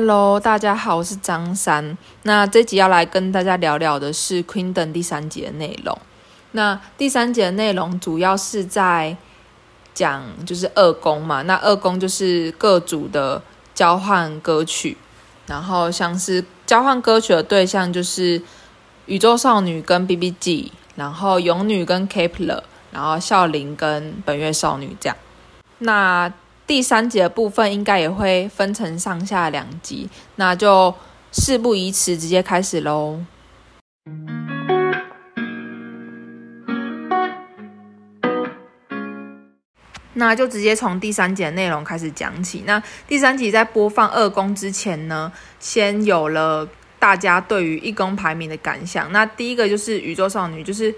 Hello，大家好，我是张三。那这集要来跟大家聊聊的是《Queendom》第三集的内容。那第三集的内容主要是在讲就是二宫嘛，那二宫就是各组的交换歌曲，然后像是交换歌曲的对象就是宇宙少女跟 BBG，然后勇女跟 Kepler，然后孝琳跟本月少女这样。那第三集的部分应该也会分成上下两集，那就事不宜迟，直接开始喽。那就直接从第三集的内容开始讲起。那第三集在播放二宫之前呢，先有了大家对于一宫排名的感想。那第一个就是宇宙少女，就是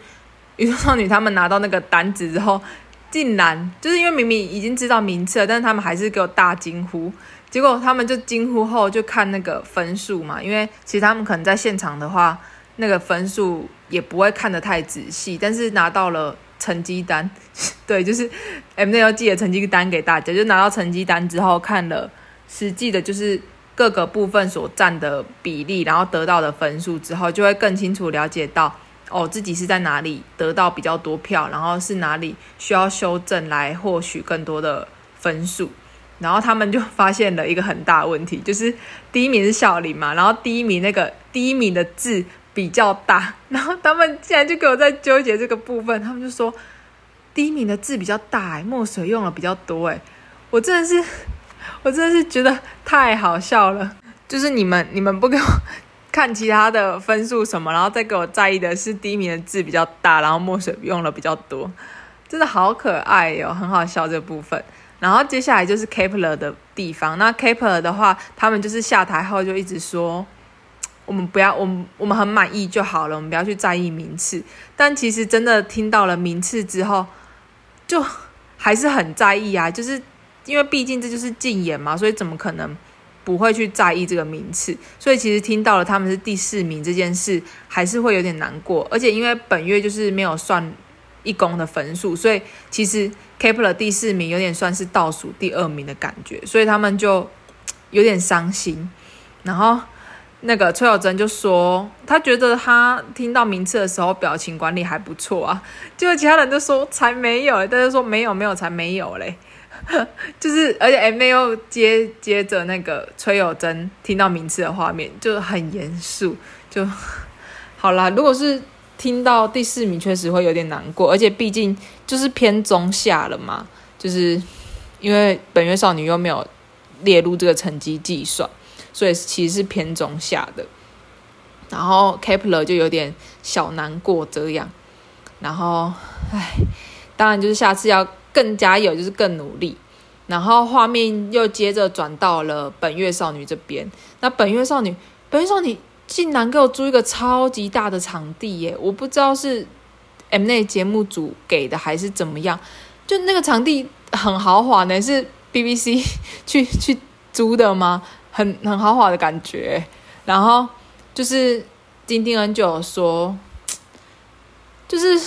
宇宙少女他们拿到那个单子之后。竟然就是因为明明已经知道名次了，但是他们还是给我大惊呼。结果他们就惊呼后就看那个分数嘛，因为其实他们可能在现场的话，那个分数也不会看得太仔细。但是拿到了成绩单，对，就是 MZ 要寄了成绩单给大家，就拿到成绩单之后看了实际的，就是各个部分所占的比例，然后得到的分数之后，就会更清楚了解到。哦，自己是在哪里得到比较多票，然后是哪里需要修正来获取更多的分数，然后他们就发现了一个很大的问题，就是第一名是孝琳嘛，然后第一名那个第一名的字比较大，然后他们竟然就给我在纠结这个部分，他们就说第一名的字比较大，哎，墨水用了比较多，哎，我真的是，我真的是觉得太好笑了，就是你们你们不给我。看其他的分数什么，然后再给我在意的是第一名的字比较大，然后墨水用了比较多，真的好可爱哟、哦，很好笑这部分。然后接下来就是 Kepler 的地方，那 Kepler 的话，他们就是下台后就一直说，我们不要，我们我们很满意就好了，我们不要去在意名次。但其实真的听到了名次之后，就还是很在意啊，就是因为毕竟这就是竞演嘛，所以怎么可能？不会去在意这个名次，所以其实听到了他们是第四名这件事，还是会有点难过。而且因为本月就是没有算一公的分数，所以其实 Kepler 第四名有点算是倒数第二名的感觉，所以他们就有点伤心。然后那个崔有真就说，他觉得他听到名次的时候表情管理还不错啊，结果其他人都说才没有，大家说没有没有才没有嘞。就是，而且 Mnet 又接接着那个崔有真听到名次的画面，就很严肃，就 好啦。如果是听到第四名，确实会有点难过，而且毕竟就是偏中下了嘛，就是因为本月少女又没有列入这个成绩计算，所以其实是偏中下的。然后 Kepler 就有点小难过这样，然后唉，当然就是下次要。更加有就是更努力，然后画面又接着转到了本月少女这边。那本月少女，本月少女竟然给我租一个超级大的场地耶！我不知道是 M N 节目组给的还是怎么样，就那个场地很豪华呢，是 BBC 去去租的吗？很很豪华的感觉。然后就是金定恩就有说，就是。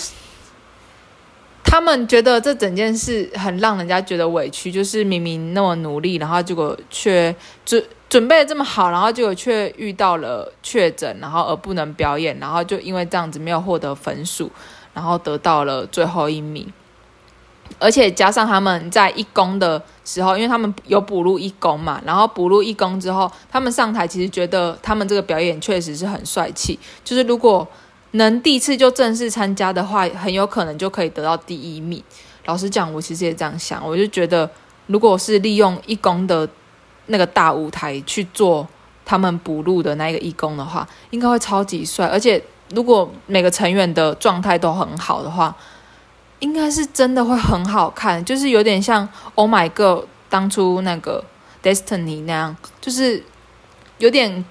他们觉得这整件事很让人家觉得委屈，就是明明那么努力，然后结果却准准备这么好，然后结果却遇到了确诊，然后而不能表演，然后就因为这样子没有获得分数，然后得到了最后一名。而且加上他们在一宫的时候，因为他们有补录一宫嘛，然后补录一宫之后，他们上台其实觉得他们这个表演确实是很帅气，就是如果。能第一次就正式参加的话，很有可能就可以得到第一名。老实讲，我其实也这样想，我就觉得，如果是利用义工的那个大舞台去做他们补录的那个义工的话，应该会超级帅。而且，如果每个成员的状态都很好的话，应该是真的会很好看。就是有点像 Oh My Girl 当初那个 Destiny 那样，就是有点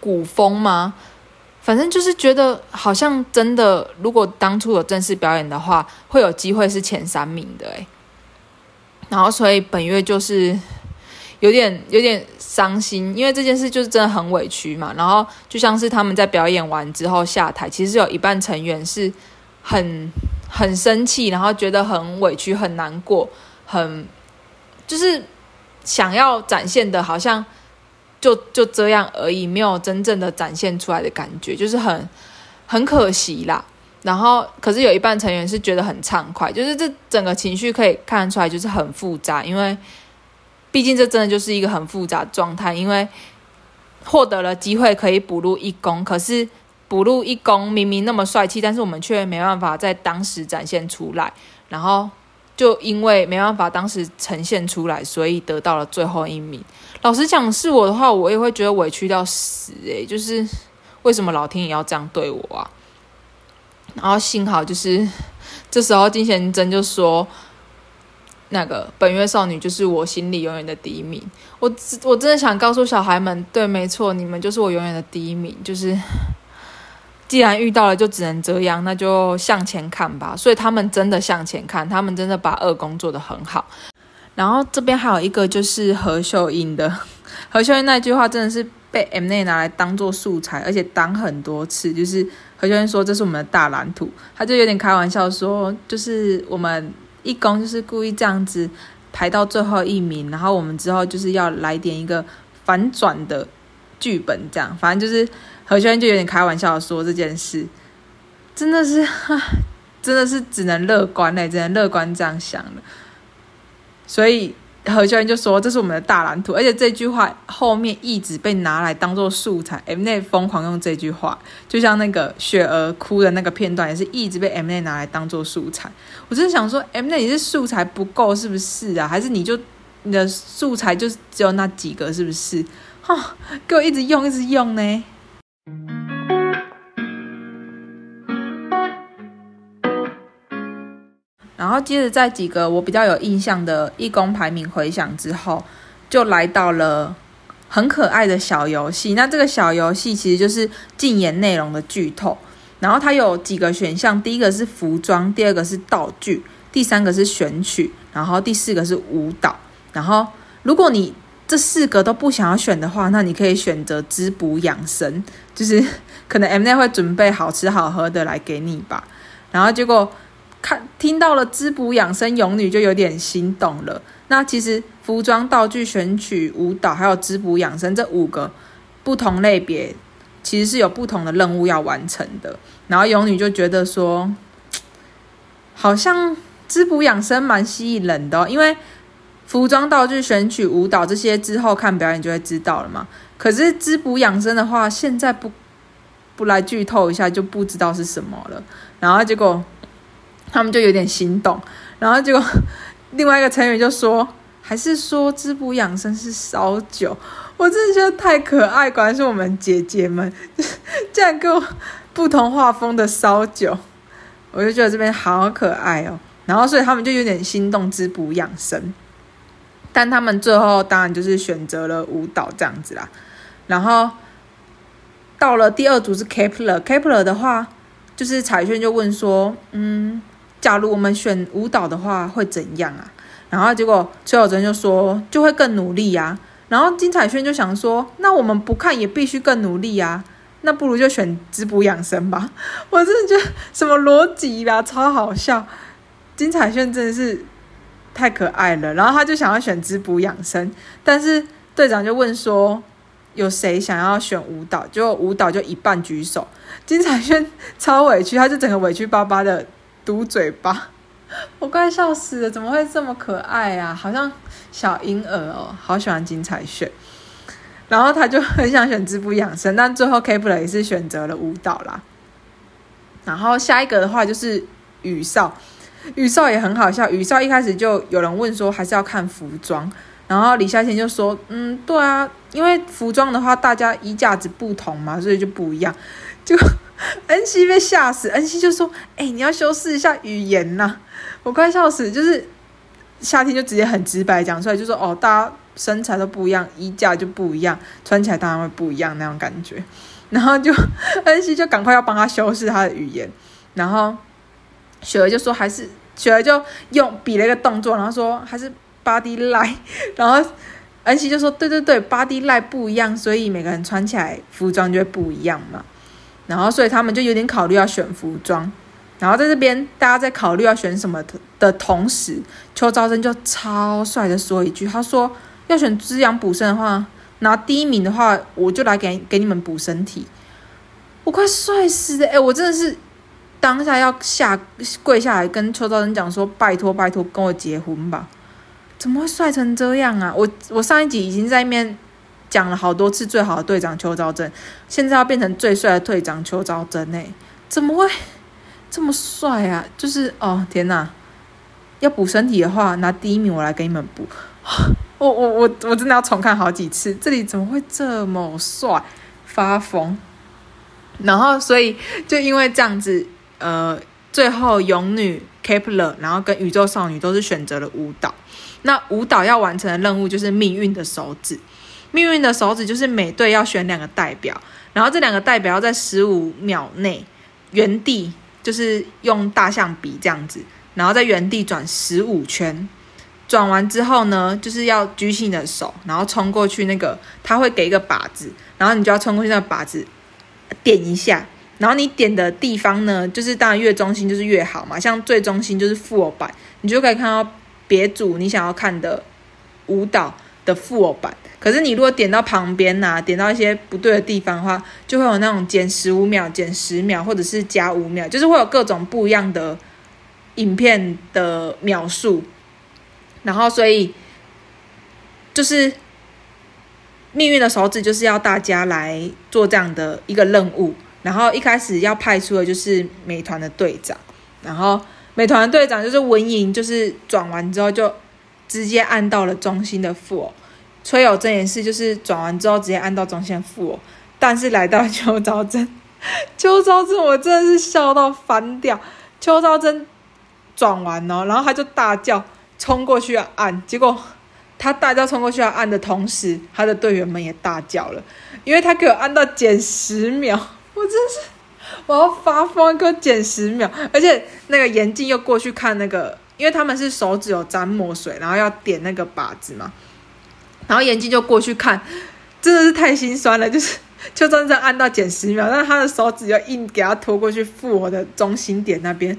古风吗？反正就是觉得好像真的，如果当初有正式表演的话，会有机会是前三名的诶。然后所以本月就是有点有点伤心，因为这件事就是真的很委屈嘛。然后就像是他们在表演完之后下台，其实有一半成员是很很生气，然后觉得很委屈、很难过，很就是想要展现的，好像。就就这样而已，没有真正的展现出来的感觉，就是很很可惜啦。然后，可是有一半成员是觉得很畅快，就是这整个情绪可以看得出来，就是很复杂，因为毕竟这真的就是一个很复杂的状态，因为获得了机会可以补录一公，可是补录一公明明那么帅气，但是我们却没办法在当时展现出来，然后。就因为没办法当时呈现出来，所以得到了最后一名。老实讲，是我的话，我也会觉得委屈到死诶，就是为什么老天爷要这样对我啊？然后幸好就是这时候金贤珍就说：“那个本月少女就是我心里永远的第一名。”我我真的想告诉小孩们，对，没错，你们就是我永远的第一名，就是。既然遇到了，就只能这样，那就向前看吧。所以他们真的向前看，他们真的把二宫做得很好。然后这边还有一个就是何秀英的，何秀英那句话真的是被 M N 拿来当做素材，而且当很多次。就是何秀英说这是我们的大蓝图，他就有点开玩笑说，就是我们一公就是故意这样子排到最后一名，然后我们之后就是要来点一个反转的剧本，这样反正就是。何秀英就有点开玩笑说这件事，真的是，真的是只能乐观嘞，只能乐观这样想了。所以何秀英就说这是我们的大蓝图，而且这句话后面一直被拿来当做素材，Mnet 疯狂用这句话，就像那个雪儿哭的那个片段，也是一直被 Mnet 拿来当做素材。我真的想说，Mnet 你是素材不够是不是啊？还是你就你的素材就只有那几个是不是？哈，给我一直用一直用呢。然后接着在几个我比较有印象的义工排名回响之后，就来到了很可爱的小游戏。那这个小游戏其实就是禁言内容的剧透。然后它有几个选项，第一个是服装，第二个是道具，第三个是选曲，然后第四个是舞蹈。然后如果你这四个都不想要选的话，那你可以选择滋补养生，就是可能 M N 会准备好吃好喝的来给你吧。然后结果看听到了滋补养生勇女就有点心动了。那其实服装、道具、选曲、舞蹈还有滋补养生这五个不同类别，其实是有不同的任务要完成的。然后勇女就觉得说，好像滋补养生蛮吸引人的，因为。服装、道具、选曲、舞蹈这些之后看表演就会知道了嘛。可是滋补养生的话，现在不不来剧透一下就不知道是什么了。然后结果他们就有点心动。然后结果 另外一个成员就说，还是说滋补养生是烧酒？我真的觉得太可爱，果然是我们姐姐们，这样给我不同画风的烧酒，我就觉得这边好可爱哦。然后所以他们就有点心动滋补养生。但他们最后当然就是选择了舞蹈这样子啦，然后到了第二组是 Kepler，Kepler 的话就是彩炫就问说，嗯，假如我们选舞蹈的话会怎样啊？然后结果崔有真就说就会更努力呀，然后金彩炫就想说，那我们不看也必须更努力呀，那不如就选滋补养生吧。我真的觉得什么逻辑啦，超好笑，金彩炫真的是。太可爱了，然后他就想要选滋补养生，但是队长就问说，有谁想要选舞蹈？就舞蹈就一半举手，金彩萱超委屈，他就整个委屈巴巴的嘟嘴巴，我快笑死了，怎么会这么可爱啊？好像小婴儿哦，好喜欢金彩炫，然后他就很想选滋补养生，但最后 Kep1er 也是选择了舞蹈啦。然后下一个的话就是宇少。宇少也很好笑，宇少一开始就有人问说还是要看服装，然后李夏天就说，嗯，对啊，因为服装的话大家衣架子不同嘛，所以就不一样。就恩熙被吓死，恩熙就说，哎、你要修饰一下语言呐，我快笑死，就是夏天就直接很直白讲出来，就说哦，大家身材都不一样，衣架就不一样，穿起来当然会不一样那种感觉，然后就 恩熙就赶快要帮他修饰他的语言，然后。雪儿就说还是雪儿就用比了一个动作，然后说还是 body lie，然后恩熙就说对对对，body lie 不一样，所以每个人穿起来服装就会不一样嘛。然后所以他们就有点考虑要选服装。然后在这边大家在考虑要选什么的同时，邱昭贞就超帅的说一句，他说要选滋养补肾的话，拿第一名的话，我就来给给你们补身体。我快帅死了！哎、我真的是当下要下跪下来跟邱兆生讲说：拜托拜托，跟我结婚吧！怎么会帅成这样啊？我我上一集已经在面讲了好多次最好的队长邱兆珍，现在要变成最帅的队长邱兆珍哎，怎么会这么帅啊？就是哦天哪！要补身体的话，拿第一名我来给你们补。我我我我真的要重看好几次，这里怎么会这么帅？发疯！然后，所以就因为这样子，呃，最后勇女 Kepler，然后跟宇宙少女都是选择了舞蹈。那舞蹈要完成的任务就是命运的手指。命运的手指就是每队要选两个代表，然后这两个代表要在十五秒内原地，就是用大象比这样子，然后在原地转十五圈。转完之后呢，就是要举起你的手，然后冲过去那个，他会给一个靶子，然后你就要冲过去那个靶子。点一下，然后你点的地方呢，就是当然越中心就是越好嘛。像最中心就是负偶板，你就可以看到别组你想要看的舞蹈的负偶板。可是你如果点到旁边呐、点到一些不对的地方的话，就会有那种减十五秒、减十秒，或者是加五秒，就是会有各种不一样的影片的秒数。然后所以就是。命运的手指就是要大家来做这样的一个任务，然后一开始要派出的就是美团的队长，然后美团队长就是文莹，就是转完之后就直接按到了中心的负偶，崔有贞也是，就是转完之后直接按到中心的负偶，但是来到邱昭贞，邱昭贞我真的是笑到翻掉，邱昭贞转完哦，然后他就大叫冲过去要按，结果。他大叫冲过去要按的同时，他的队员们也大叫了，因为他给我按到减十秒，我真是我要发疯，给我减十秒，而且那个严静又过去看那个，因为他们是手指有沾墨水，然后要点那个靶子嘛，然后严静就过去看，真的是太心酸了，就是 就真正按到减十秒，但他的手指就硬给他拖过去负我的中心点那边，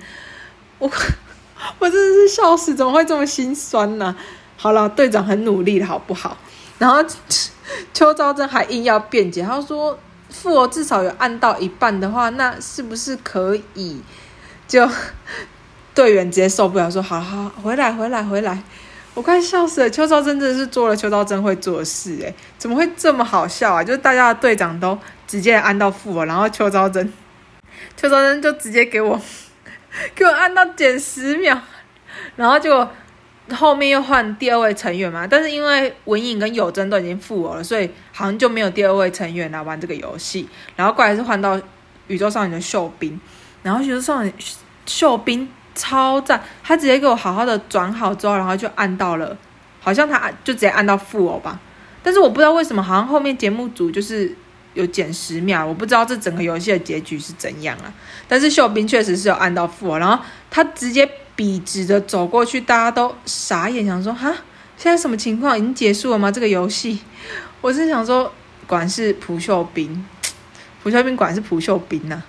我 我真的是笑死，怎么会这么心酸呢？好了，队长很努力的好不好？然后 邱昭贞还硬要辩解，他说：“负偶至少有按到一半的话，那是不是可以？”就队员直接受不了，说：“好好回来，回来，回来！”我快笑死了。邱昭真真的是做了邱昭真会做的事，诶，怎么会这么好笑啊？就是大家的队长都直接按到负偶，然后邱昭真，邱昭真就直接给我 给我按到减十秒，然后就。后面又换第二位成员嘛，但是因为文颖跟有真都已经负偶了，所以好像就没有第二位成员来玩这个游戏。然后过来是换到宇宙少女的秀彬，然后宇宙少女秀彬超赞，他直接给我好好的转好之后，然后就按到了，好像他就直接按到负偶吧。但是我不知道为什么，好像后面节目组就是有减十秒，我不知道这整个游戏的结局是怎样啊。但是秀彬确实是有按到负偶，然后他直接。笔直的走过去，大家都傻眼，想说：“哈，现在什么情况？已经结束了吗？这个游戏？” 我是想说，管是朴秀彬，朴秀彬管是朴秀彬呐、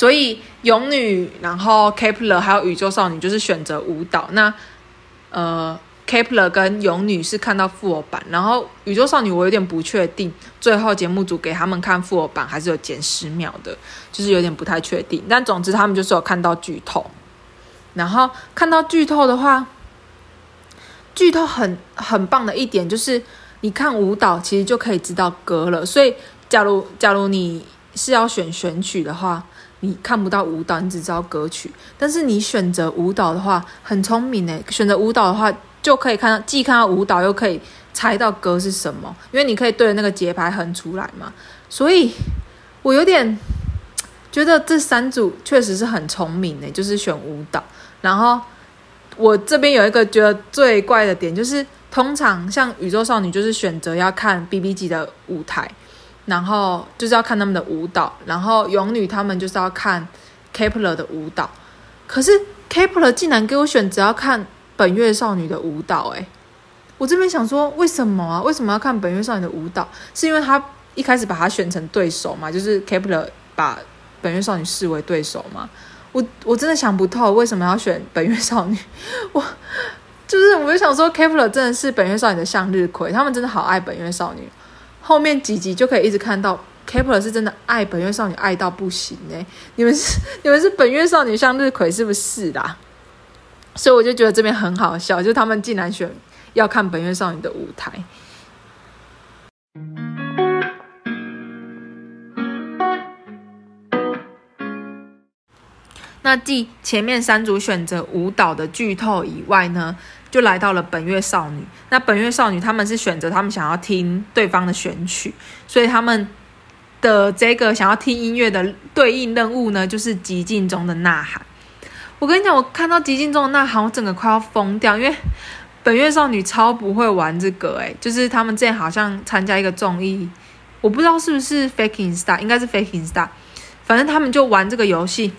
所以勇女，然后 Kepler 还有宇宙少女就是选择舞蹈。那呃，Kepler 跟勇女是看到负偶版，然后宇宙少女我有点不确定，最后节目组给他们看负偶版还是有减十秒的，就是有点不太确定。但总之他们就是有看到剧透。然后看到剧透的话，剧透很很棒的一点就是，你看舞蹈其实就可以知道歌了。所以，假如假如你是要选选曲的话，你看不到舞蹈，你只知道歌曲。但是你选择舞蹈的话，很聪明诶，选择舞蹈的话就可以看到，既看到舞蹈，又可以猜到歌是什么，因为你可以对着那个节拍哼出来嘛。所以我有点觉得这三组确实是很聪明的，就是选舞蹈。然后我这边有一个觉得最怪的点，就是通常像宇宙少女就是选择要看 BB 级的舞台，然后就是要看他们的舞蹈，然后勇女他们就是要看 Kepler 的舞蹈，可是 Kepler 竟然给我选择要看本月少女的舞蹈，诶，我这边想说为什么啊？为什么要看本月少女的舞蹈？是因为他一开始把他选成对手嘛？就是 Kepler 把本月少女视为对手嘛？我我真的想不透为什么要选本月少女，我就是我就想说 Kepler 真的是本月少女的向日葵，他们真的好爱本月少女。后面几集就可以一直看到，Kepler 是真的爱本月少女爱到不行呢！你们是 你们是本月少女向日葵是不是啦？所以我就觉得这边很好笑，就他们竟然选要看本月少女的舞台。那继前面三组选择舞蹈的剧透以外呢，就来到了本月少女。那本月少女他们是选择他们想要听对方的选曲，所以他们的这个想要听音乐的对应任务呢，就是极静中的呐喊。我跟你讲，我看到极静中的呐喊，我整个快要疯掉，因为本月少女超不会玩这个，诶，就是他们之前好像参加一个综艺，我不知道是不是 Faking Star，应该是 Faking Star，反正他们就玩这个游戏。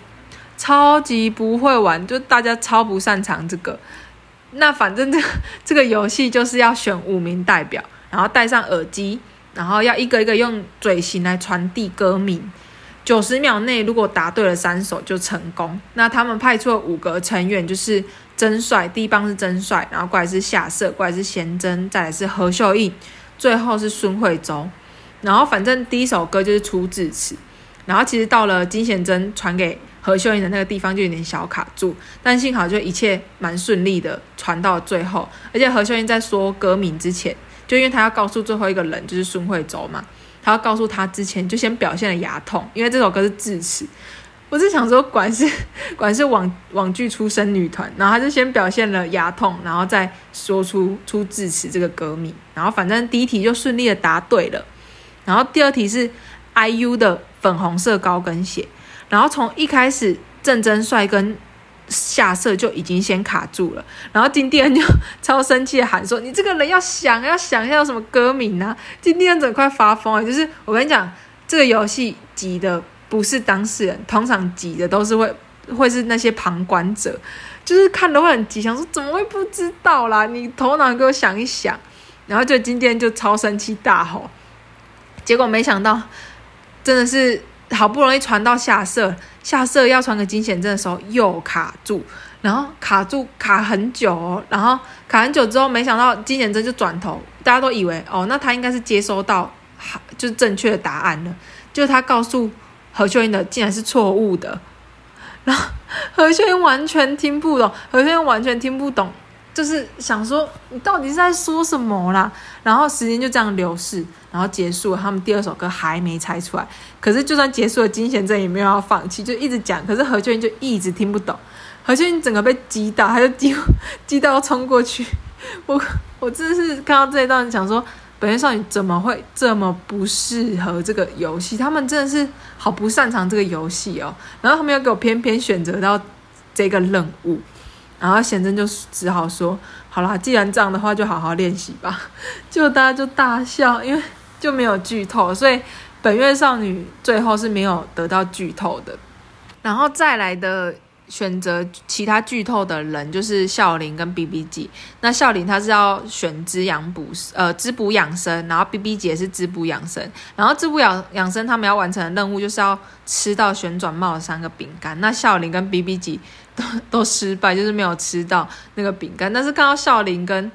超级不会玩，就大家超不擅长这个。那反正这 这个游戏就是要选五名代表，然后戴上耳机，然后要一个一个用嘴型来传递歌名。九十秒内如果答对了三首就成功。那他们派出了五个成员，就是真帅，第一棒是真帅，然后过来是夏瑟，过来是贤真，再来是何秀英，最后是孙慧洲。然后反正第一首歌就是出自词，然后其实到了金贤真传给。何秀英的那个地方就有点小卡住，但幸好就一切蛮顺利的传到最后，而且何秀英在说歌名之前，就因为他要告诉最后一个人就是孙慧洲嘛，他要告诉他之前就先表现了牙痛，因为这首歌是智齿。我是想说，管是 管是网网剧出身女团，然后她就先表现了牙痛，然后再说出出智齿这个歌名，然后反正第一题就顺利的答对了，然后第二题是 IU 的粉红色高跟鞋。然后从一开始，郑真帅跟夏瑟就已经先卡住了，然后金殿就超生气的喊说：“你这个人要想要想要什么歌名啊！”金殿整快发疯了。就是我跟你讲，这个游戏挤的不是当事人，通常挤的都是会会是那些旁观者，就是看的会很急，想说怎么会不知道啦？你头脑给我想一想。然后就金帝恩就超生气大吼，结果没想到真的是。好不容易传到夏瑟，夏瑟要传给金贤镇的时候又卡住，然后卡住卡很久哦，然后卡很久之后，没想到金贤镇就转头，大家都以为哦，那他应该是接收到就是正确的答案了，就他告诉何秀英的竟然是错误的，然后何秀英完全听不懂，何秀英完全听不懂。就是想说，你到底是在说什么啦？然后时间就这样流逝，然后结束了，他们第二首歌还没猜出来。可是就算结束了，金贤镇也没有要放弃，就一直讲。可是何秀英就一直听不懂，何秀英整个被击倒，他就激激到要冲过去。我我真的是看到这一段，想说本月少女怎么会这么不适合这个游戏？他们真的是好不擅长这个游戏哦。然后他们又给我偏偏选择到这个任务。然后贤真就只好说：“好啦，既然这样的话，就好好练习吧。”就大家就大笑，因为就没有剧透，所以本月少女最后是没有得到剧透的。然后再来的选择其他剧透的人就是孝琳跟 BBG。那孝琳她是要选滋养补呃滋补养生，然后 BBG 也是滋补养生。然后滋补养养生他们要完成的任务就是要吃到旋转帽的三个饼干。那孝琳跟 BBG。都 都失败，就是没有吃到那个饼干。但是看到孝琳跟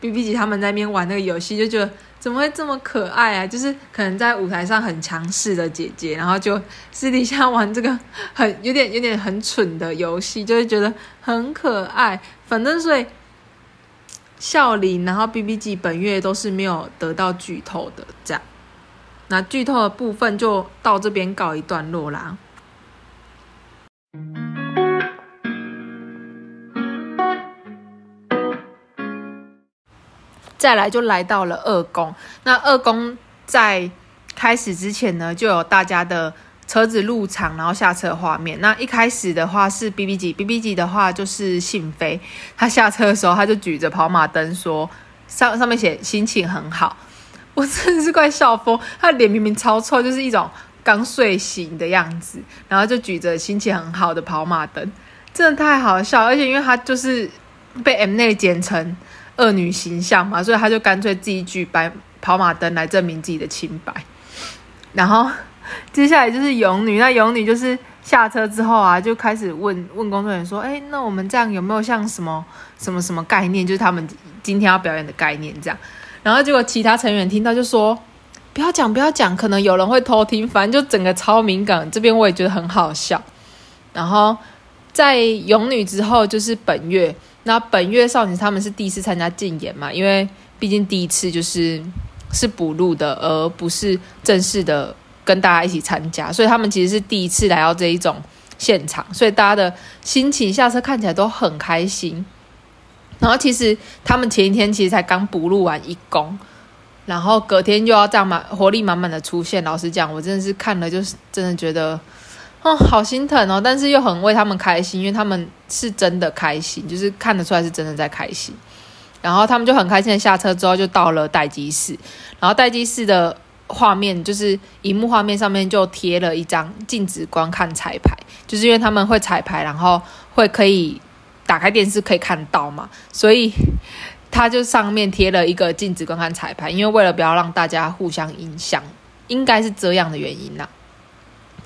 BBG 他们在那边玩那个游戏，就觉得怎么会这么可爱啊？就是可能在舞台上很强势的姐姐，然后就私底下玩这个很有点有点很蠢的游戏，就会觉得很可爱。反正所以孝琳，然后 BBG 本月都是没有得到剧透的，这样。那剧透的部分就到这边告一段落啦。再来就来到了二宫，那二宫在开始之前呢，就有大家的车子入场，然后下车画面。那一开始的话是 BBG，BBG 的话就是信飞，他下车的时候他就举着跑马灯说上上面写心情很好，我真的是快笑疯，他脸明明超臭，就是一种刚睡醒的样子，然后就举着心情很好的跑马灯，真的太好笑，而且因为他就是被 Mnet 剪成。恶女形象嘛，所以他就干脆自己举白跑马灯来证明自己的清白。然后接下来就是勇女，那勇女就是下车之后啊，就开始问问工作人员说：“哎，那我们这样有没有像什么什么什么概念？就是他们今天要表演的概念这样。”然后结果其他成员听到就说：“不要讲，不要讲，可能有人会偷听。”反正就整个超敏感。这边我也觉得很好笑。然后在勇女之后就是本月，那本月少女他们是第一次参加竞演嘛，因为毕竟第一次就是是补录的，而不是正式的跟大家一起参加，所以他们其实是第一次来到这一种现场，所以大家的心情下车看起来都很开心。然后其实他们前一天其实才刚补录完一公，然后隔天又要这样满活力满满的出现。老实讲，我真的是看了就是真的觉得，哦，好心疼哦，但是又很为他们开心，因为他们是真的开心，就是看得出来是真的在开心。然后他们就很开心的下车之后就到了待机室，然后待机室的画面就是荧幕画面上面就贴了一张禁止观看彩排，就是因为他们会彩排，然后会可以。打开电视可以看到嘛，所以他就上面贴了一个禁止观看彩排，因为为了不要让大家互相影响，应该是这样的原因呐。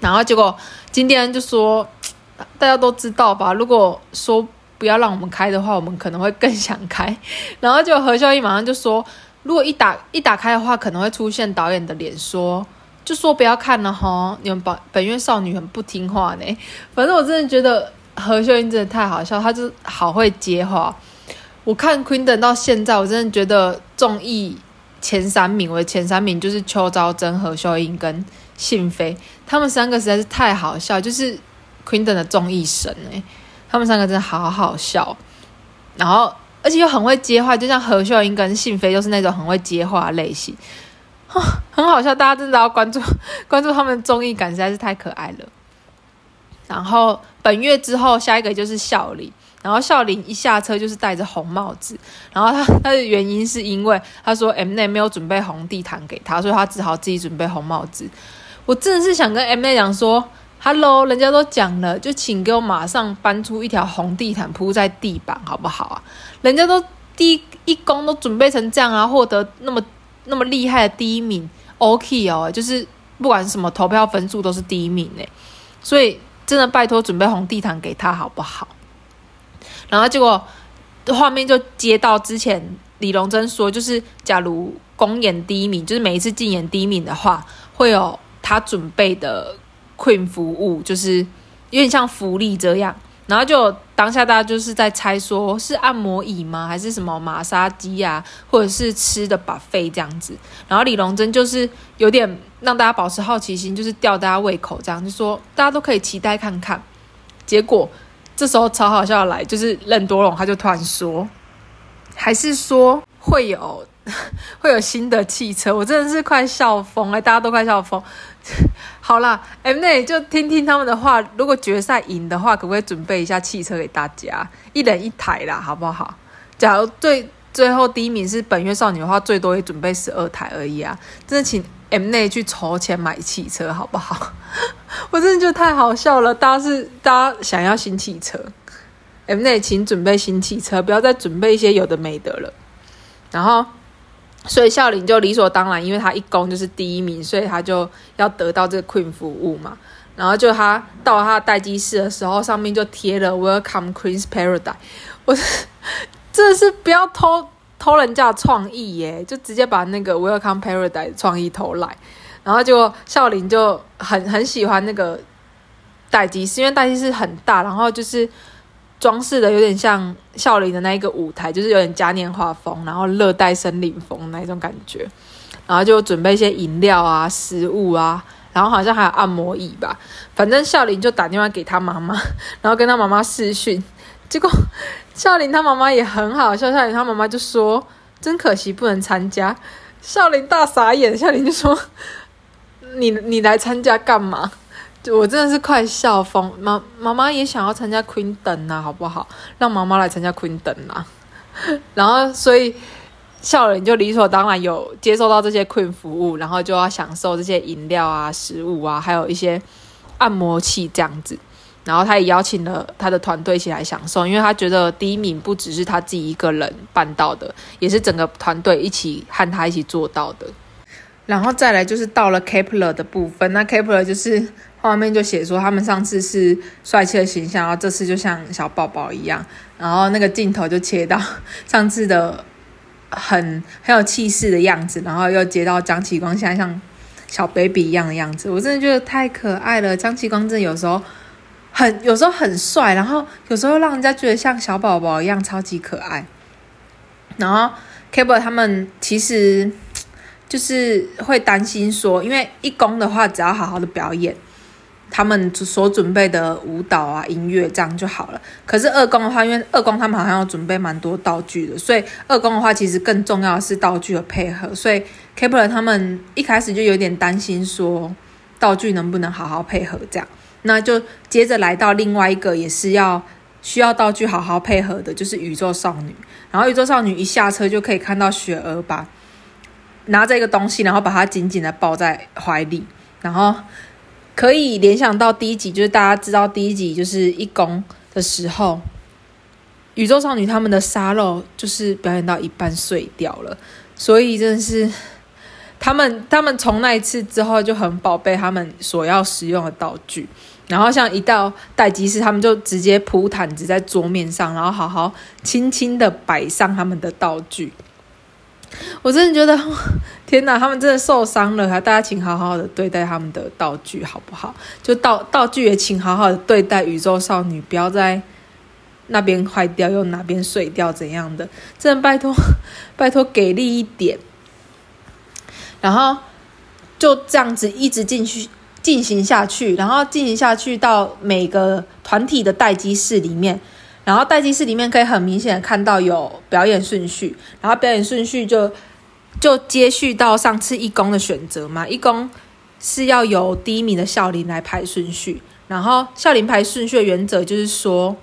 然后结果今天就说，大家都知道吧？如果说不要让我们开的话，我们可能会更想开。然后就何秀英马上就说，如果一打一打开的话，可能会出现导演的脸，说就说不要看了哈，你们本本月少女很不听话呢。反正我真的觉得。何秀英真的太好笑，她就好会接话。我看 Queendom 到现在，我真的觉得综艺前三名，我的前三名就是邱昭贞、何秀英跟信飞，他们三个实在是太好笑，就是 Queen 的综艺神哎，他们三个真的好好笑。然后而且又很会接话，就像何秀英跟信飞，就是那种很会接话类型，很好笑。大家真的要关注 关注他们综艺感，实在是太可爱了。然后本月之后，下一个就是孝琳。然后孝琳一下车就是戴着红帽子。然后他他的原因是因为他说 M N 没有准备红地毯给他，所以他只好自己准备红帽子。我真的是想跟 Mnet 讲说，Hello，人家都讲了，就请给我马上搬出一条红地毯铺在地板，好不好啊？人家都第一一公都准备成这样啊，获得那么那么厉害的第一名，OK 哦，就是不管什么投票分数都是第一名呢，所以。真的拜托准备红地毯给他好不好？然后结果画面就接到之前李荣珍说，就是假如公演第一名，就是每一次竞演第一名的话，会有他准备的 Queen 服务，就是有点像福利这样。然后就当下大家就是在猜，说是按摩椅吗？还是什么马杀鸡啊？或者是吃的 buffet 这样子？然后李龙真就是有点让大家保持好奇心，就是吊大家胃口，这样就说大家都可以期待看看。结果这时候超好笑来，就是任多龙他就突然说，还是说会有 会有新的汽车？我真的是快笑疯了，大家都快笑疯。好啦，Mnet 就听听他们的话。如果决赛赢的话，可不可以准备一下汽车给大家，一人一台啦，好不好？假如最最后第一名是本月少女的话，最多也准备十二台而已啊！真的，请 Mnet 去筹钱买汽车，好不好？我真的觉得太好笑了。大家是大家想要新汽车，Mnet 请准备新汽车，不要再准备一些有的没的了。然后。所以孝琳就理所当然，因为他一公就是第一名，所以他就要得到这个 Queen 服务嘛。然后就他到他待机室的时候，上面就贴了 Welcome Queen's Paradise。我 真的是不要偷偷人家的创意耶，就直接把那个 Welcome Paradise 创意偷来。然后就孝琳就很很喜欢那个待机室，因为待机室很大，然后就是。装饰的有点像孝林的那一个舞台，就是有点嘉年华风，然后热带森林风那一种感觉，然后就准备一些饮料啊、食物啊，然后好像还有按摩椅吧。反正孝林就打电话给他妈妈，然后跟他妈妈视讯。结果孝琳他妈妈也很好笑，孝琳他妈妈就说：“真可惜不能参加。”孝琳大傻眼，孝琳就说：“你你来参加干嘛？”我真的是快笑疯，妈妈妈也想要参加 Queen 等啊，好不好？让妈妈来参加 Queen 等啊。然后，所以孝琳就理所当然有接受到这些 Queen 服务，然后就要享受这些饮料啊、食物啊，还有一些按摩器这样子。然后他也邀请了他的团队一起来享受，因为他觉得第一名不只是他自己一个人办到的，也是整个团队一起和他一起做到的。然后再来就是到了 Kepler 的部分，那 Kepler 就是画面就写说他们上次是帅气的形象，然后这次就像小宝宝一样，然后那个镜头就切到上次的很很有气势的样子，然后又接到张启光现在像小 baby 一样的样子，我真的觉得太可爱了。张启光真的有时候很有时候很帅，然后有时候让人家觉得像小宝宝一样超级可爱。然后 K-pop 他们其实就是会担心说，因为一公的话只要好好的表演。他们所准备的舞蹈啊、音乐这样就好了。可是二公的话，因为二公他们好像要准备蛮多道具的，所以二公的话其实更重要的是道具的配合。所以 Kepler 他们一开始就有点担心说道具能不能好好配合这样。那就接着来到另外一个也是要需要道具好好配合的，就是宇宙少女。然后宇宙少女一下车就可以看到雪儿吧，拿着一个东西，然后把它紧紧的抱在怀里，然后。可以联想到第一集，就是大家知道第一集就是一公的时候，宇宙少女他们的沙漏就是表演到一半碎掉了，所以真的是他们 他们从那一次之后就很宝贝他们所要使用的道具，然后像一到待机室，他们就直接铺毯子在桌面上，然后好好轻轻的摆上他们的道具。我真的觉得，天哪！他们真的受伤了，还大家请好好的对待他们的道具，好不好？就道道具也请好好的对待宇宙少女，不要在那边坏掉又哪边碎掉怎样的？真的拜托，拜托给力一点。然后就这样子一直进去进行下去，然后进行下去到每个团体的待机室里面。然后待机室里面可以很明显的看到有表演顺序，然后表演顺序就就接续到上次一公的选择嘛，一公是要由第一名的孝琳来排顺序，然后孝琳排顺序的原则就是说，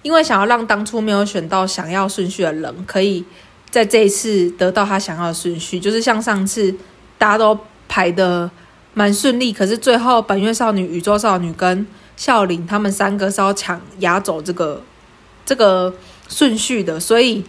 因为想要让当初没有选到想要顺序的人，可以在这一次得到他想要的顺序，就是像上次大家都排的蛮顺利，可是最后本月少女、宇宙少女跟孝琳他们三个是要抢压轴这个。这个顺序的，所以，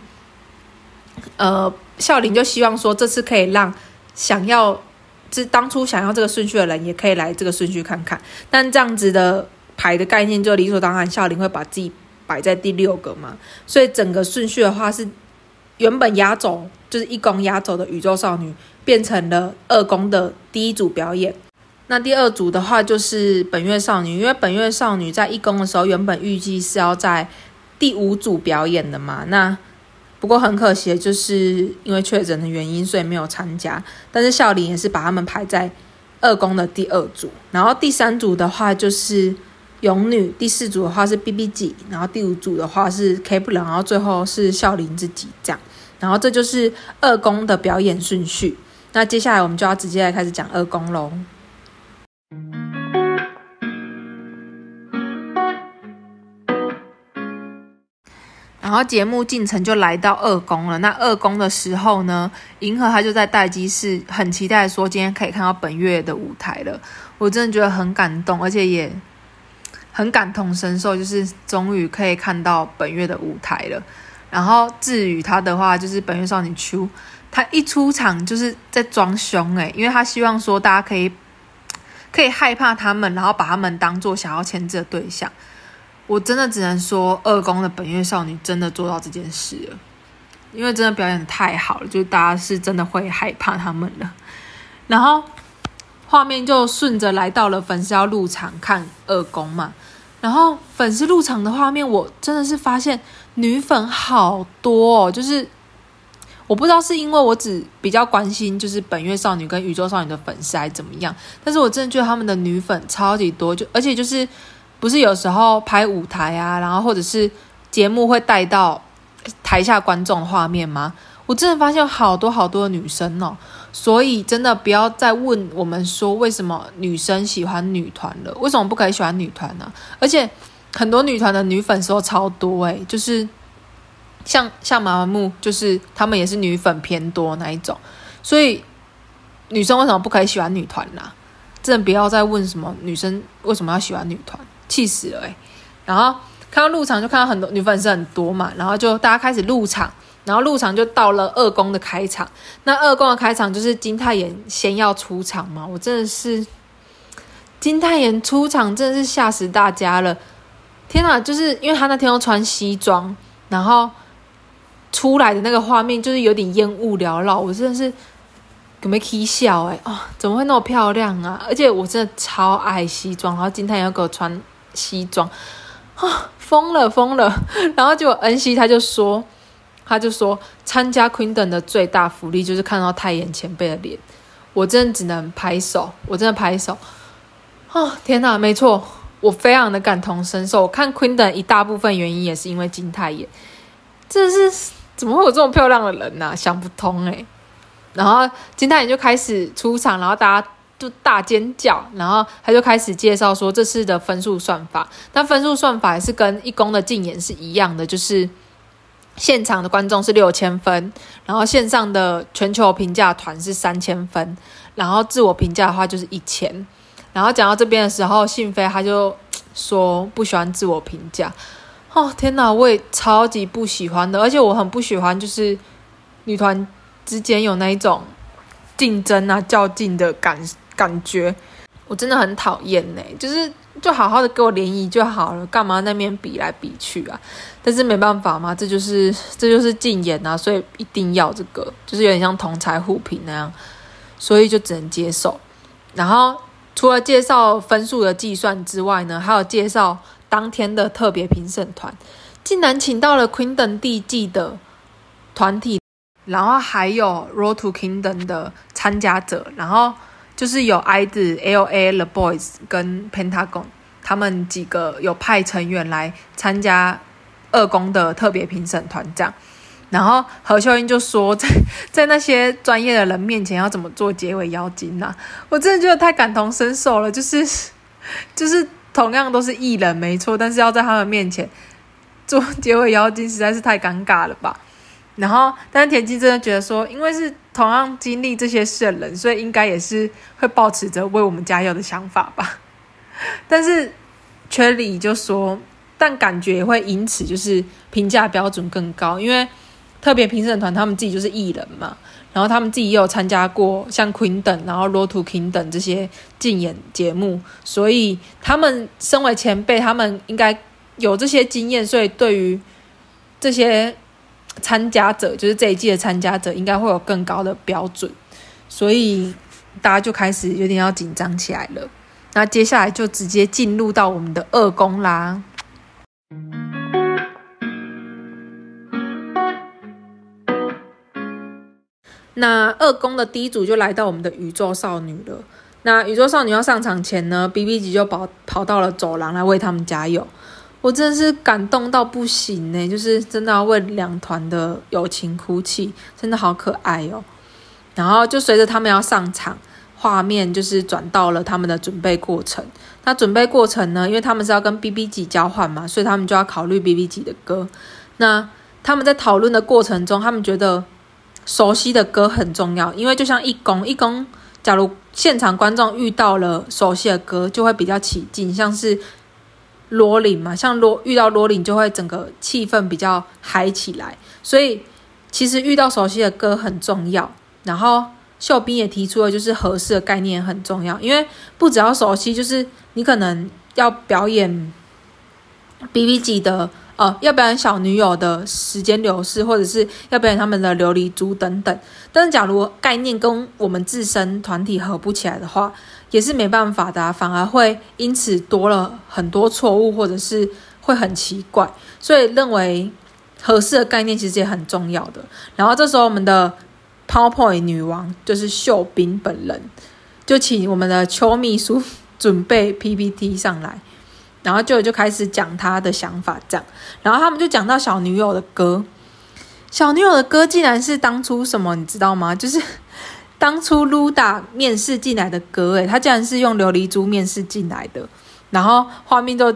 呃，孝琳就希望说，这次可以让想要，这当初想要这个顺序的人，也可以来这个顺序看看。但这样子的排的概念，就理所当然，孝琳会把自己摆在第六个嘛。所以整个顺序的话，是原本压轴就是一宫压轴的宇宙少女，变成了二宫的第一组表演。那第二组的话，就是本月少女，因为本月少女在一宫的时候，原本预计是要在第五组表演的嘛，那不过很可惜，就是因为确诊的原因，所以没有参加。但是孝琳也是把他们排在二宫的第二组，然后第三组的话就是勇女，第四组的话是 BBG，然后第五组的话是 K-pop，然后最后是孝琳自己这样。然后这就是二宫的表演顺序。那接下来我们就要直接来开始讲二宫喽。然后节目进程就来到二宫了。那二宫的时候呢，银河他就在待机室，很期待说今天可以看到本月的舞台了。我真的觉得很感动，而且也很感同身受，就是终于可以看到本月的舞台了。然后至于他的话，就是本月少女秋，他一出场就是在装凶诶，因为他希望说大家可以可以害怕他们，然后把他们当做想要牵制的对象。我真的只能说，二宫的本月少女真的做到这件事了，因为真的表演得太好了，就是大家是真的会害怕他们了。然后画面就顺着来到了粉丝要入场看二宫嘛，然后粉丝入场的画面，我真的是发现女粉好多哦，就是我不知道是因为我只比较关心就是本月少女跟宇宙少女的粉丝还怎么样，但是我真的觉得他们的女粉超级多，就而且就是。不是有时候拍舞台啊，然后或者是节目会带到台下观众画面吗？我真的发现好多好多的女生哦，所以真的不要再问我们说为什么女生喜欢女团了，为什么不可以喜欢女团呢？而且很多女团的女粉丝都超多诶，就是像像妈妈木，就是他们也是女粉偏多那一种，所以女生为什么不可以喜欢女团呢？真的不要再问什么女生为什么要喜欢女团。气死了诶，然后看到入场就看到很多女粉丝很多嘛，然后就大家开始入场，然后入场就到了二公的开场。那二公的开场就是金泰妍先要出场嘛，我真的是金泰妍出场真的是吓死大家了！天哪，就是因为他那天要穿西装，然后出来的那个画面就是有点烟雾缭绕，我真的是有没有起笑哎啊！怎么会那么漂亮啊？而且我真的超爱西装，然后金泰妍要给我穿西装啊，疯了疯了！然后就恩熙他就说。他就说，参加 Queendom 的最大福利就是看到泰妍前辈的脸，我真的只能拍手，我真的拍手。哦，天哪，没错，我非常的感同身受。我看 Queendom 一大部分原因也是因为金泰妍，这是怎么会有这么漂亮的人呢、想不通哎。然后金泰妍就开始出场，然后大家就大尖叫，然后他就开始介绍说这次的分数算法，但分数算法也是跟一公的竞演是一样的，就是。现场的观众是六千分，然后线上的全球评价团是三千分，然后自我评价的话就是一千。然后讲到这边的时候，信飞他就说不喜欢自我评价。哦天哪，我也超级不喜欢的，而且我很不喜欢就是女团之间有那一种竞争啊、较劲的感感觉，我真的很讨厌呢，就是。就好好的给我联谊就好了，干嘛那边比来比去啊？但是没办法嘛，这就是这就是禁演啊，所以一定要这个，就是有点像同侪互评那样，所以就只能接受。然后除了介绍分数的计算之外呢，还有介绍当天的特别评审团，竟然请到了 Queendom 第一季的团体，然后还有 Road to Kingdom 的参加者，然后。就是有 IZ、L.A. The Boys 跟 Pentagon，他们几个有派成员来参加二公的特别评审团这样，然后何秀英就说在 在那些专业的人面前要怎么做结尾妖精呐？我真的觉得太感同身受了，就是 就是同样都是艺人没错，但是要在他们面前做结尾妖精实在是太尴尬了吧。然后，但是田鸡真的觉得说，因为是同样经历这些事的人，所以应该也是会抱持着为我们加油的想法吧。但是，圈里就说，但感觉也会因此就是评价标准更高，因为特别评审团他们自己就是艺人嘛，然后他们自己也有参加过像 Queen》等然后 Road to King 等这些竞演节目，所以他们身为前辈，他们应该有这些经验，所以对于这些。参加者就是这一季的参加者，应该会有更高的标准，所以大家就开始有点要紧张起来了。那接下来就直接进入到我们的二公啦。那二公的第一组就来到我们的宇宙少女了。那宇宙少女要上场前呢，BB 级就跑跑到了走廊来为他们加油。我真的是感动到不行呢，就是真的要为两团的友情哭泣，真的好可爱哦。然后就随着他们要上场，画面就是转到了他们的准备过程。那准备过程呢，因为他们是要跟 BB 级交换嘛，所以他们就要考虑 BB 级的歌。那他们在讨论的过程中，他们觉得熟悉的歌很重要，因为就像一公一公，假如现场观众遇到了熟悉的歌，就会比较起劲，像是。罗琳嘛，像罗遇到罗琳就会整个气氛比较嗨起来，所以其实遇到熟悉的歌很重要。然后秀彬也提出了，就是合适的概念很重要，因为不只要熟悉，就是你可能要表演 BB 级的，呃，要表演小女友的时间流逝，或者是要表演他们的琉璃珠等等。但是假如概念跟我们自身团体合不起来的话，也是没办法的，反而会因此多了很多错误，或者是会很奇怪。所以认为合适的概念其实也很重要的。然后这时候我们的 PowerPoint 女王就是秀彬本人，就请我们的邱秘书准备 PPT 上来，然后就就开始讲他的想法这样。然后他们就讲到小女友的歌，小女友的歌竟然是当初什么，你知道吗？就是。当初 Luda 面试进来的歌，诶，他竟然是用琉璃珠面试进来的，然后画面就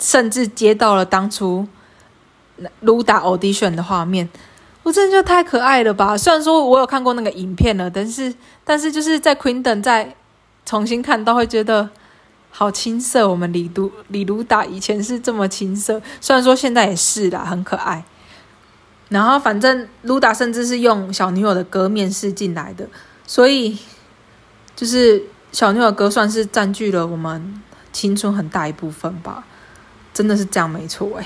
甚至接到了当初 Luda audition 的画面，我真的就太可爱了吧！虽然说我有看过那个影片了，但是但是就是在 Queendom 再重新看到，会觉得好青涩。我们李都李 Luda 以前是这么青涩，虽然说现在也是啦，很可爱。然后反正 Luda 甚至是用小女友的歌面试进来的。所以，就是小牛的歌算是占据了我们青春很大一部分吧，真的是这样没错哎。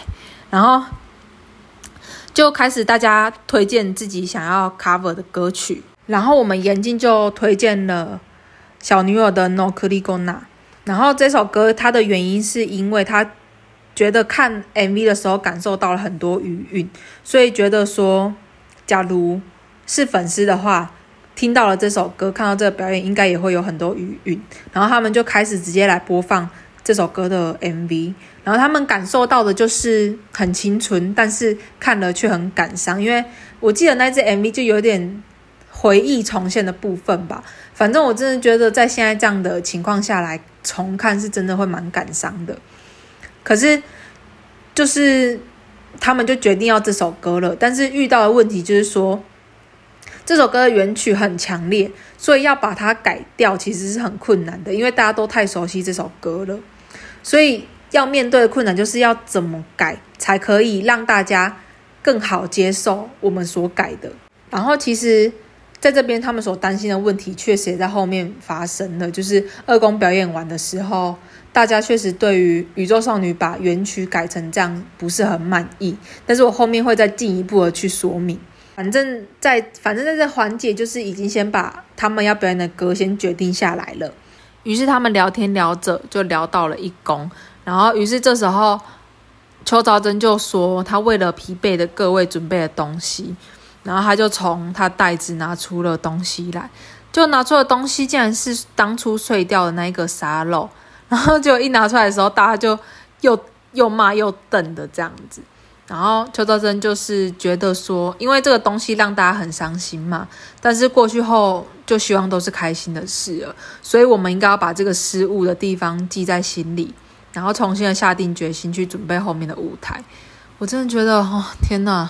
然后就开始大家推荐自己想要 cover 的歌曲，然后我们严静就推荐了小女友的 No Kurigona。然后这首歌它的原因是因为他觉得看 MV 的时候感受到了很多余韵，所以觉得说，假如是粉丝的话，听到了这首歌，看到这个表演，应该也会有很多余韵。然后他们就开始直接来播放这首歌的 MV，然后他们感受到的就是很青春，但是看了却很感伤，因为我记得那支 MV 就有点回忆重现的部分吧。反正我真的觉得，在现在这样的情况下来重看，是真的会蛮感伤的。可是，就是他们就决定要这首歌了，但是遇到的问题就是说，这首歌的原曲很强烈，所以要把它改掉其实是很困难的，因为大家都太熟悉这首歌了。所以要面对的困难就是要怎么改，才可以让大家更好接受我们所改的。然后其实。在这边，他们所担心的问题确实也在后面发生了。就是二宫表演完的时候，大家确实对于宇宙少女把原曲改成这样不是很满意。但是我后面会再进一步的去说明。反正在，反正在这环节，就是已经先把他们要表演的歌先决定下来了。于是他们聊天聊着，就聊到了一宫。然后，于是这时候邱昭真就说：“他为了疲惫的各位准备了东西。”然后他就从他袋子拿出了东西来，就拿出的东西竟然是当初碎掉的那一个沙漏，然后就一拿出来的时候，大家就又又骂又瞪的这样子。然后邱兆珍就是觉得说，因为这个东西让大家很伤心嘛，但是过去后就希望都是开心的事了，所以我们应该要把这个失误的地方记在心里，然后重新的下定决心去准备后面的舞台。我真的觉得，哦，天哪！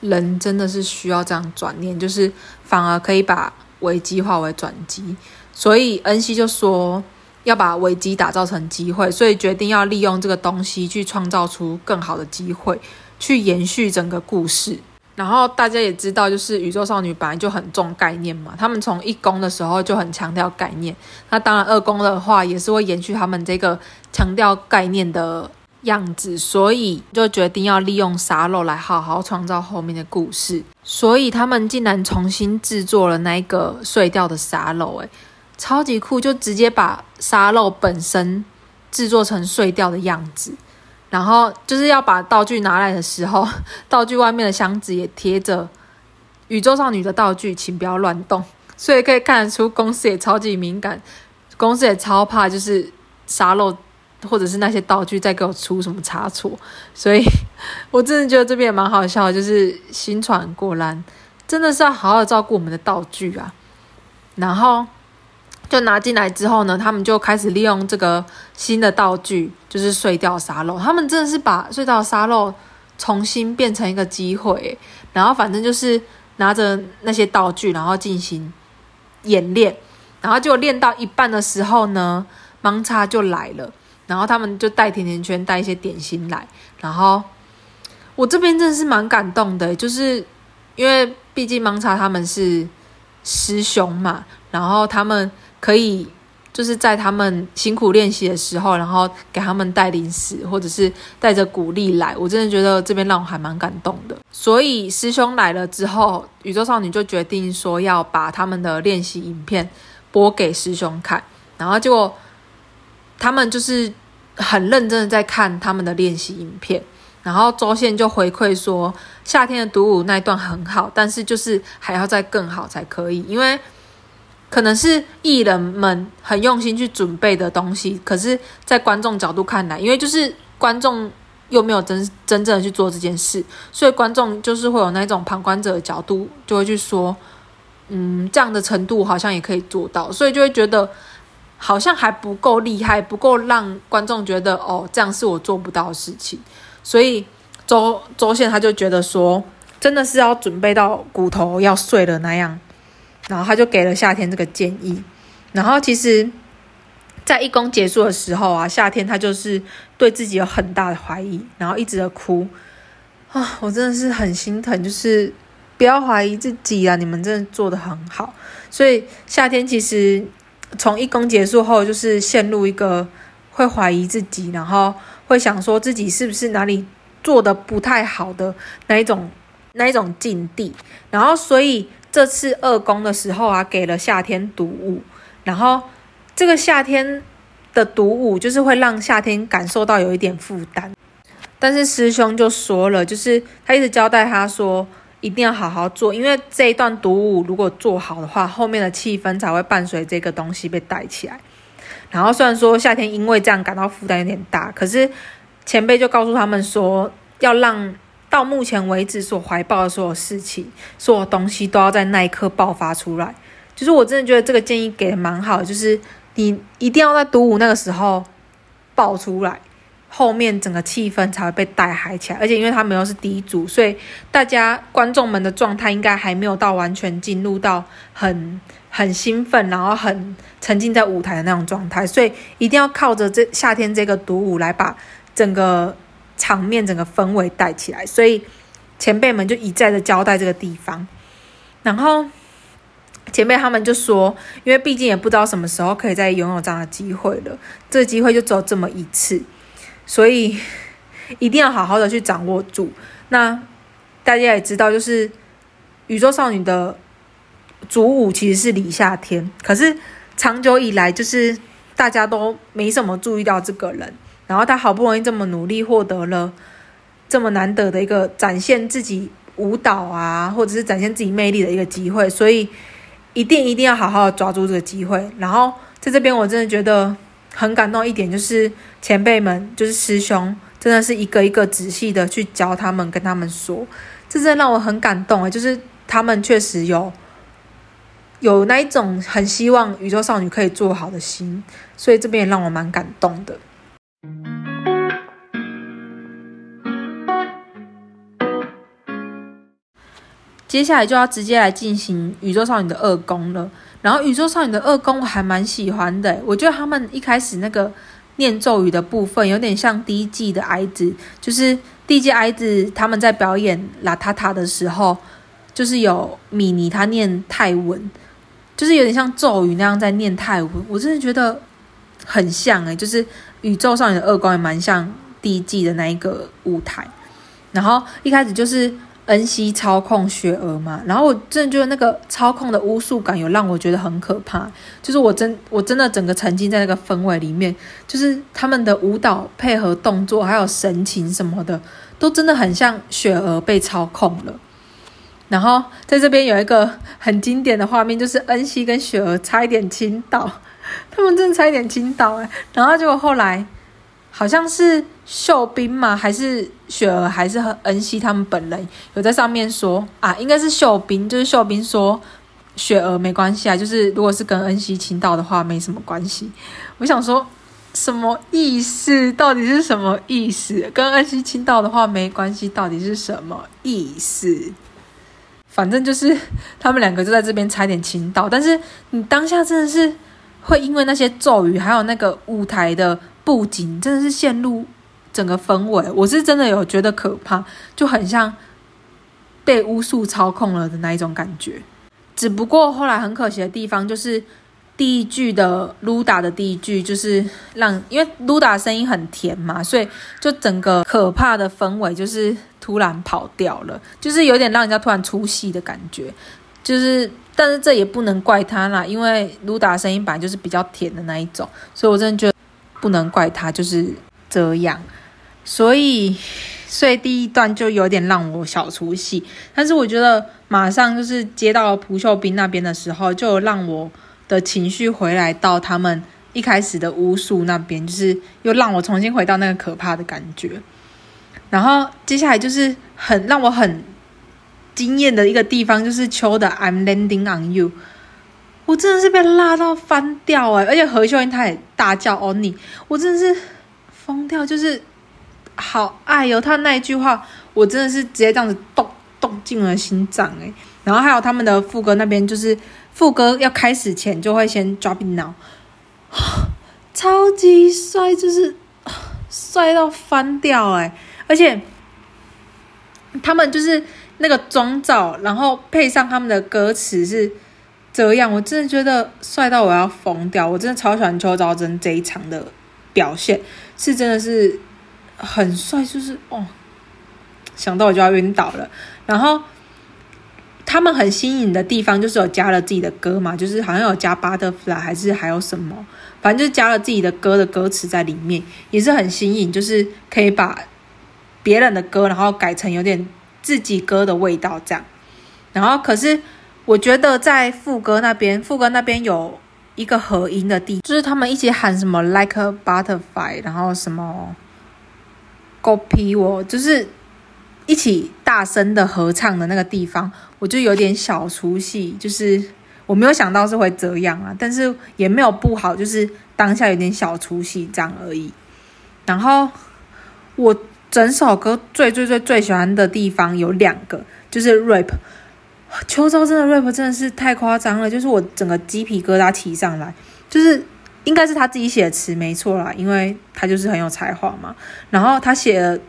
人真的是需要这样转念，就是反而可以把危机化为转机。所以恩熙就说要把危机打造成机会，所以决定要利用这个东西去创造出更好的机会，去延续整个故事。然后大家也知道，就是宇宙少女本来就很重概念嘛，他们从一宫的时候就很强调概念。那当然二宫的话也是会延续他们这个强调概念的样子，所以就决定要利用沙漏来好好创造后面的故事。所以他们竟然重新制作了那个碎掉的沙漏，诶，超级酷！就直接把沙漏本身制作成碎掉的样子，然后就是要把道具拿来的时候，道具外面的箱子也贴着宇宙少女的道具，请不要乱动。所以可以看得出公司也超级敏感，公司也超怕就是沙漏。或者是那些道具再给我出什么差错，所以 我真的觉得这边也蛮好笑，就是新传果然真的是要好好照顾我们的道具啊。然后就拿进来之后呢，他们就开始利用这个新的道具，就是碎掉沙漏。他们真的是把碎掉沙漏重新变成一个机会，然后反正就是拿着那些道具，然后进行演练。然后就练到一半的时候呢，芒叉就来了。然后他们就带甜甜圈，带一些点心来。然后我这边真的是蛮感动的，就是因为毕竟芒茶他们是师兄嘛，然后他们可以就是在他们辛苦练习的时候，然后给他们带零食，或者是带着鼓励来。我真的觉得这边让我还蛮感动的。所以师兄来了之后，宇宙少女就决定说要把他们的练习影片播给师兄看，然后结果。他们就是很认真的在看他们的练习影片，然后周宪就回馈说，夏天的独舞那一段很好，但是就是还要再更好才可以，因为可能是艺人们很用心去准备的东西，可是，在观众角度看来，因为就是观众又没有真真正的去做这件事，所以观众就是会有那种旁观者的角度，就会去说，嗯，这样的程度好像也可以做到，所以就会觉得。好像还不够厉害，不够让观众觉得哦，这样是我做不到的事情。所以周周宪他就觉得说，真的是要准备到骨头要碎了那样，然后他就给了夏天这个建议。然后其实，在义工结束的时候啊，夏天他就是对自己有很大的怀疑，然后一直的哭啊，我真的是很心疼，就是不要怀疑自己啊，你们真的做得很好。所以夏天其实。从义工结束后，就是陷入一个会怀疑自己，然后会想说自己是不是哪里做得不太好的那一种那一种境地。然后，所以这次二宫的时候啊，给了夏天独舞，然后这个夏天的独舞就是会让夏天感受到有一点负担。但是师兄就说了，就是他一直交代他说，一定要好好做，因为这一段独舞如果做好的话，后面的气氛才会伴随这个东西被带起来。然后虽然说夏天因为这样感到负担有点大，可是前辈就告诉他们说，要让到目前为止所怀抱的所有事情、所有东西都要在那一刻爆发出来。就是我真的觉得这个建议给的蛮好的，就是你一定要在独舞那个时候爆出来。后面整个气氛才会被带嗨起来，而且因为他们又是第一组，所以大家观众们的状态应该还没有到完全进入到很很兴奋，然后很沉浸在舞台的那种状态，所以一定要靠着这夏天这个独舞来把整个场面、整个氛围带起来。所以前辈们就一再的交代这个地方，然后前辈他们就说，因为毕竟也不知道什么时候可以再拥有这样的机会了，这机会就只有这么一次。所以一定要好好的去掌握住。那大家也知道，就是宇宙少女的主舞其实是李夏天，可是长久以来就是大家都没什么注意到这个人。然后他好不容易这么努力，获得了这么难得的一个展现自己舞蹈啊，或者是展现自己魅力的一个机会，所以一定一定要好好抓住这个机会。然后在这边，我真的觉得。很感动一点就是前辈们，就是师兄，真的是一个一个仔细的去教他们，跟他们说，这真的让我很感动啊，就是他们确实有有那一种很希望宇宙少女可以做好的心，所以这边也让我蛮感动的。接下来就要直接来进行宇宙少女的二宫了。然后宇宙少女的二宫我还蛮喜欢的，我觉得他们一开始那个念咒语的部分有点像第一季的矮子，就是第一季矮子他们在表演邋遢遢的时候，就是有米妮她念泰文，就是有点像咒语那样在念泰文，我真的觉得很像诶，就是宇宙少女的二宫也蛮像第一季的那一个舞台，然后一开始就是。恩熙操控雪儿嘛，然后我真的觉得那个操控的巫术感有让我觉得很可怕，就是我真我真的整个沉浸在那个氛围里面，就是他们的舞蹈配合动作还有神情什么的，都真的很像雪儿被操控了。然后在这边有一个很经典的画面，就是恩熙跟雪儿差一点倾倒，他们真的差一点倾倒哎，然后结果后来。好像是秀彬吗？还是雪儿？还是恩熙他们本人有在上面说啊？应该是秀彬，就是秀彬说雪儿没关系啊，就是如果是跟恩熙亲到的话，没什么关系。我想说什么意思？到底是什么意思？跟恩熙亲到的话没关系，到底是什么意思？反正就是他们两个就在这边差点亲到，但是你当下真的是会因为那些咒语，还有那个舞台的。布景真的是陷入整个氛围，我是真的有觉得可怕，就很像被巫术操控了的那一种感觉。只不过后来很可惜的地方就是第一句的噜达的第一句就是让，因为噜达声音很甜嘛，所以就整个可怕的氛围就是突然跑掉了，就是有点让人家突然出戏的感觉。就是，但是这也不能怪他啦，因为噜达声音本来就是比较甜的那一种，所以我真的觉得。不能怪他，就是这样，所以，所以第一段就有点让我小出戏，但是我觉得马上就是接到朴秀彬那边的时候，就让我的情绪回来到他们一开始的巫术那边，就是又让我重新回到那个可怕的感觉。然后接下来就是很让我很惊艳的一个地方，就是秋的 I'm landing on you。我真的是被辣到翻掉哎！而且何秀英她也大叫哦你，我真的是疯掉，就是好爱哟！他那一句话，我真的是直接这样子动动进了心脏哎。然后还有他们的副歌那边，就是副歌要开始前就会先 drop it now，超级帅，就是 帅到翻掉哎！而且他们就是那个妆造，然后配上他们的歌词是。这样，我真的觉得帅到我要疯掉。我真的超喜欢邱昭真这一场的表现，是真的是很帅，就是哦，想到我就要晕倒了。然后他们很新颖的地方就是有加了自己的歌嘛，就是好像有加 Butterfly 还是还有什么，反正就是加了自己的歌的歌词在里面，也是很新颖，就是可以把别人的歌然后改成有点自己歌的味道这样。然后可是。我觉得在副歌那边，副歌那边有一个合音的地，就是他们一起喊什么 like butterfly，然后什么 copy 我，就是一起大声的合唱的那个地方，我就有点小出戏，就是我没有想到是会这样啊，但是也没有不好，就是当下有点小出戏这样而已。然后我整首歌最最最最喜欢的地方有两个，就是 rap。秋招真的 rap 真的是太夸张了，就是我整个鸡皮疙瘩起上来，就是应该是他自己写的词没错啦，因为他就是很有才华嘛。然后他写的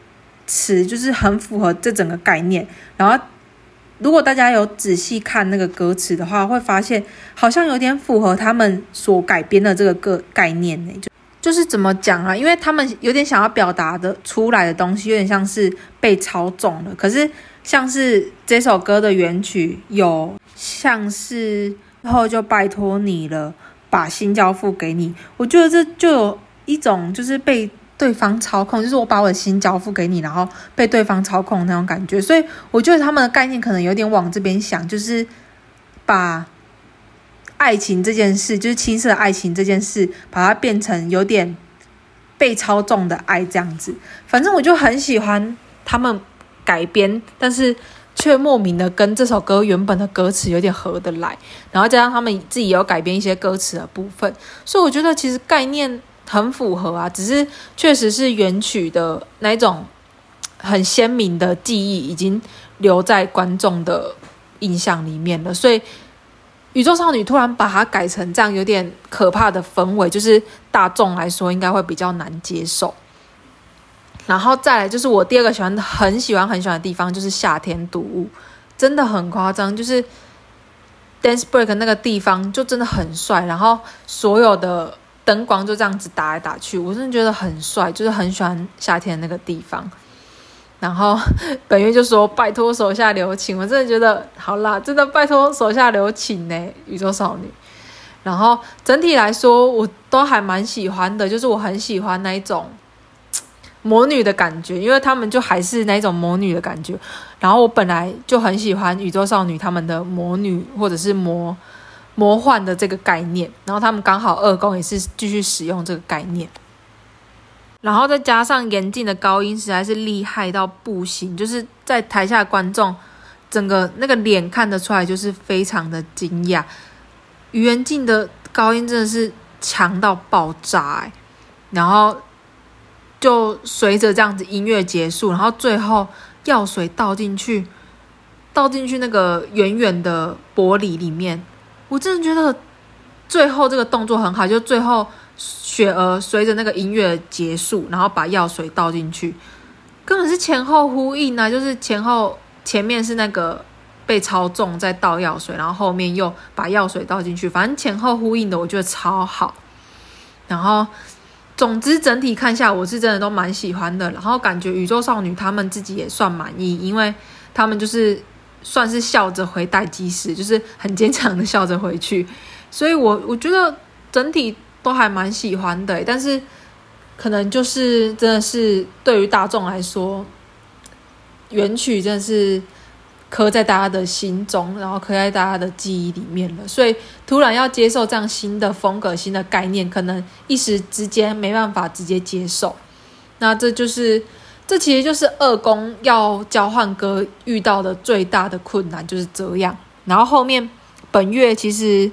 词就是很符合这整个概念。然后如果大家有仔细看那个歌词的话，会发现好像有点符合他们所改编的这个个概念呢。就就是怎么讲啊？因为他们有点想要表达的出来的东西，有点像是被操纵了，可是。像是这首歌的原曲有像是，然后就拜托你了，把心交付给你。我觉得这就有一种就是被对方操控，就是我把我的心交付给你，然后被对方操控那种感觉。所以我觉得他们的概念可能有点往这边想，就是把爱情这件事，就是青涩爱情这件事，把它变成有点被操纵的爱这样子。反正我就很喜欢他们。改编，但是却莫名的跟这首歌原本的歌词有点合得来，然后加上他们自己有改编一些歌词的部分，所以我觉得其实概念很符合啊，只是确实是原曲的那种很鲜明的记忆已经留在观众的印象里面了，所以宇宙少女突然把它改成这样有点可怕的氛围，就是大众来说应该会比较难接受。然后再来就是我第二个喜欢，很喜欢很喜欢的地方，就是夏天独舞，真的很夸张，就是 dance break 那个地方就真的很帅，然后所有的灯光就这样子打来打去，我真的觉得很帅，就是很喜欢夏天那个地方。然后 本月就说拜托手下留情，我真的觉得好啦，真的拜托手下留情呢，宇宙少女。然后整体来说，我都还蛮喜欢的，就是我很喜欢那一种。魔女的感觉，因为他们就还是那种魔女的感觉。然后我本来就很喜欢宇宙少女他们的魔女或者是魔魔幻的这个概念。然后他们刚好二宫也是继续使用这个概念。然后再加上严静的高音实在是厉害到不行，就是在台下观众整个那个脸看得出来就是非常的惊讶。于严静的高音真的是强到爆炸欸，然后。就随着这样子音乐结束，然后最后药水倒进去，倒进去那个远远的玻璃里面，我真的觉得最后这个动作很好，就最后雪儿随着那个音乐结束，然后把药水倒进去，根本是前后呼应啊！就是前后前面是那个被操纵在倒药水，然后后面又把药水倒进去，反正前后呼应的，我觉得超好，然后。总之，整体看下，我是真的都蛮喜欢的。然后感觉宇宙少女他们自己也算满意，因为他们就是算是笑着回待机室，就是很坚强的笑着回去。所以我，我觉得整体都还蛮喜欢的。但是，可能就是真的是对于大众来说，原曲真的是。刻在大家的心中，然后刻在大家的记忆里面了。所以突然要接受这样新的风格、新的概念，可能一时之间没办法直接接受。那这就是，这其实就是二宫要交换歌遇到的最大的困难，就是这样。然后后面本月其实。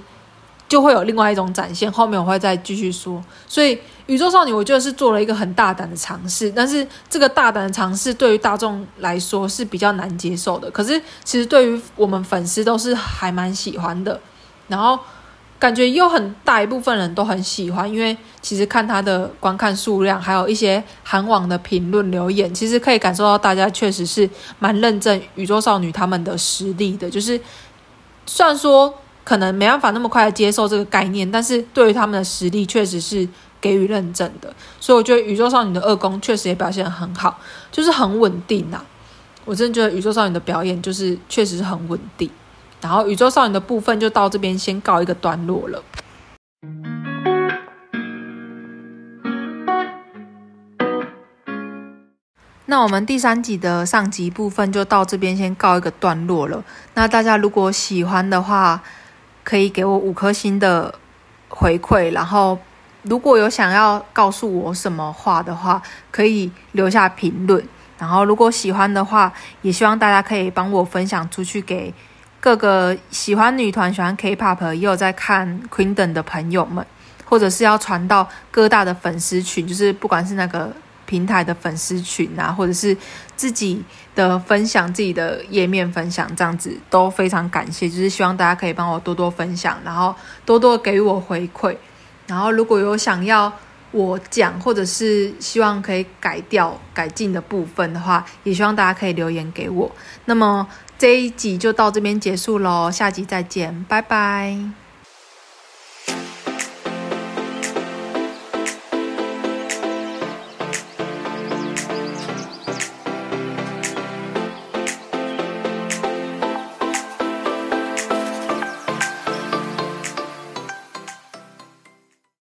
就会有另外一种展现，后面我会再继续说。所以宇宙少女，我觉得是做了一个很大胆的尝试，但是这个大胆的尝试对于大众来说是比较难接受的。可是其实对于我们粉丝都是还蛮喜欢的，然后感觉有很大一部分人都很喜欢，因为其实看他的观看数量，还有一些韩网的评论留言，其实可以感受到大家确实是蛮认证宇宙少女他们的实力的。就是虽然说。可能没办法那么快的接受这个概念，但是对于他们的实力确实是给予认证的。所以我觉得宇宙少女的二宫确实也表现很好，就是很稳定呐、啊。我真的觉得宇宙少女的表演就是确实是很稳定。然后宇宙少女的部分就到这边先告一个段落了。那我们第三集的上集部分就到这边先告一个段落了。那大家如果喜欢的话，可以给我五颗星的回馈。然后如果有想要告诉我什么话的话，可以留下评论。然后如果喜欢的话，也希望大家可以帮我分享出去给各个喜欢女团、喜欢 K-pop 也有在看 Queendom 的朋友们，或者是要传到各大的粉丝群，就是不管是那个。平台的粉丝群啊，或者是自己的分享、自己的页面分享，这样子都非常感谢。就是希望大家可以帮我多多分享，然后多多给我回馈。然后，如果有想要我讲，或者是希望可以改掉、改进的部分的话，也希望大家可以留言给我。那么这一集就到这边结束喽，下集再见，拜拜。